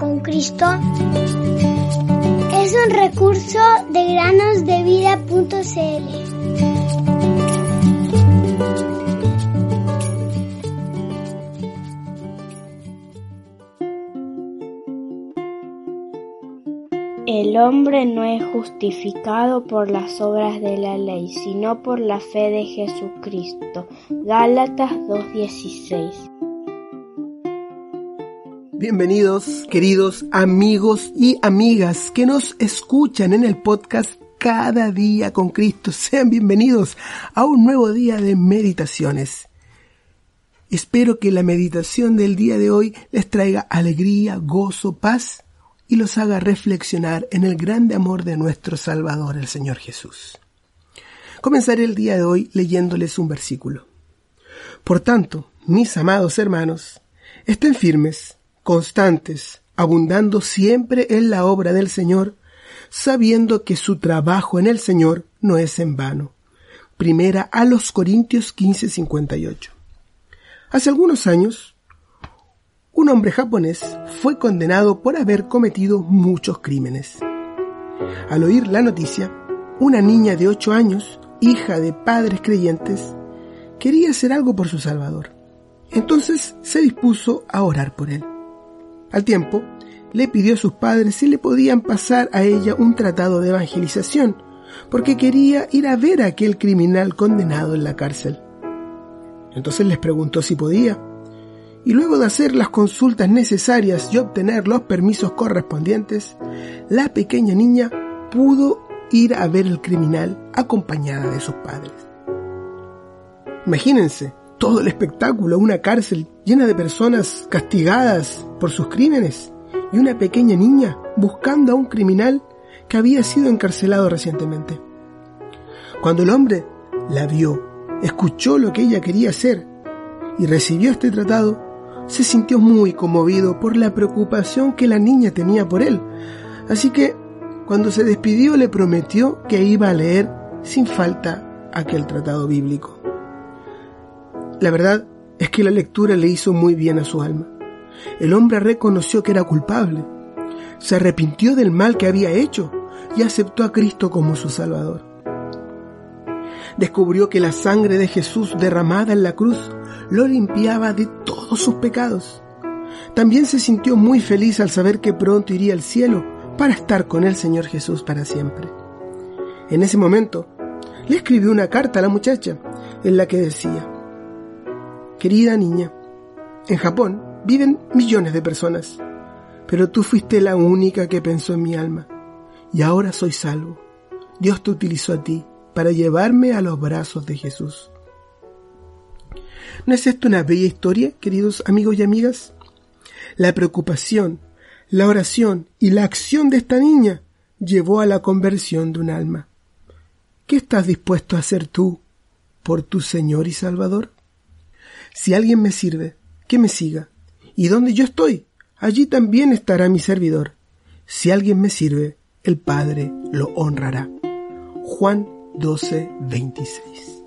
con Cristo es un recurso de granosdevida.cl. El hombre no es justificado por las obras de la ley, sino por la fe de Jesucristo. Gálatas 2.16 Bienvenidos, queridos amigos y amigas que nos escuchan en el podcast Cada día con Cristo. Sean bienvenidos a un nuevo día de meditaciones. Espero que la meditación del día de hoy les traiga alegría, gozo, paz y los haga reflexionar en el grande amor de nuestro Salvador, el Señor Jesús. Comenzaré el día de hoy leyéndoles un versículo. Por tanto, mis amados hermanos, estén firmes, constantes, abundando siempre en la obra del Señor, sabiendo que su trabajo en el Señor no es en vano. Primera a los Corintios 15:58. Hace algunos años, un hombre japonés fue condenado por haber cometido muchos crímenes. Al oír la noticia, una niña de ocho años, hija de padres creyentes, quería hacer algo por su Salvador. Entonces se dispuso a orar por él. Al tiempo, le pidió a sus padres si le podían pasar a ella un tratado de evangelización, porque quería ir a ver a aquel criminal condenado en la cárcel. Entonces les preguntó si podía, y luego de hacer las consultas necesarias y obtener los permisos correspondientes, la pequeña niña pudo ir a ver al criminal acompañada de sus padres. Imagínense, todo el espectáculo, una cárcel llena de personas castigadas por sus crímenes y una pequeña niña buscando a un criminal que había sido encarcelado recientemente. Cuando el hombre la vio, escuchó lo que ella quería hacer y recibió este tratado, se sintió muy conmovido por la preocupación que la niña tenía por él. Así que, cuando se despidió, le prometió que iba a leer sin falta aquel tratado bíblico. La verdad es que la lectura le hizo muy bien a su alma. El hombre reconoció que era culpable, se arrepintió del mal que había hecho y aceptó a Cristo como su Salvador. Descubrió que la sangre de Jesús derramada en la cruz lo limpiaba de todos sus pecados. También se sintió muy feliz al saber que pronto iría al cielo para estar con el Señor Jesús para siempre. En ese momento, le escribió una carta a la muchacha en la que decía, Querida niña, en Japón viven millones de personas, pero tú fuiste la única que pensó en mi alma, y ahora soy salvo. Dios te utilizó a ti para llevarme a los brazos de Jesús. ¿No es esto una bella historia, queridos amigos y amigas? La preocupación, la oración y la acción de esta niña llevó a la conversión de un alma. ¿Qué estás dispuesto a hacer tú por tu Señor y Salvador? Si alguien me sirve, que me siga. Y donde yo estoy, allí también estará mi servidor. Si alguien me sirve, el Padre lo honrará. Juan 12, 26.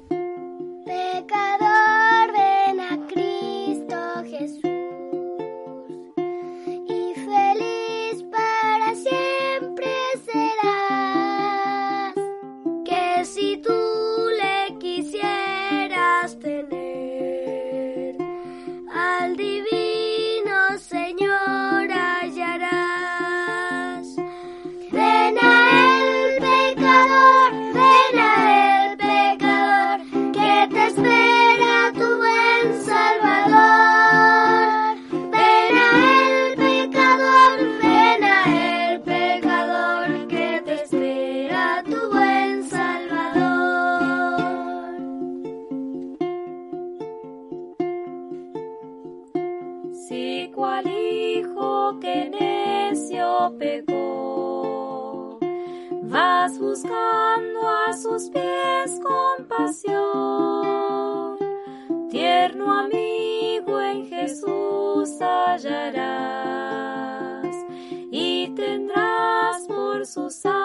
Vas buscando a sus pies compasión. Tierno amigo en Jesús hallarás y tendrás por su sangre perdón.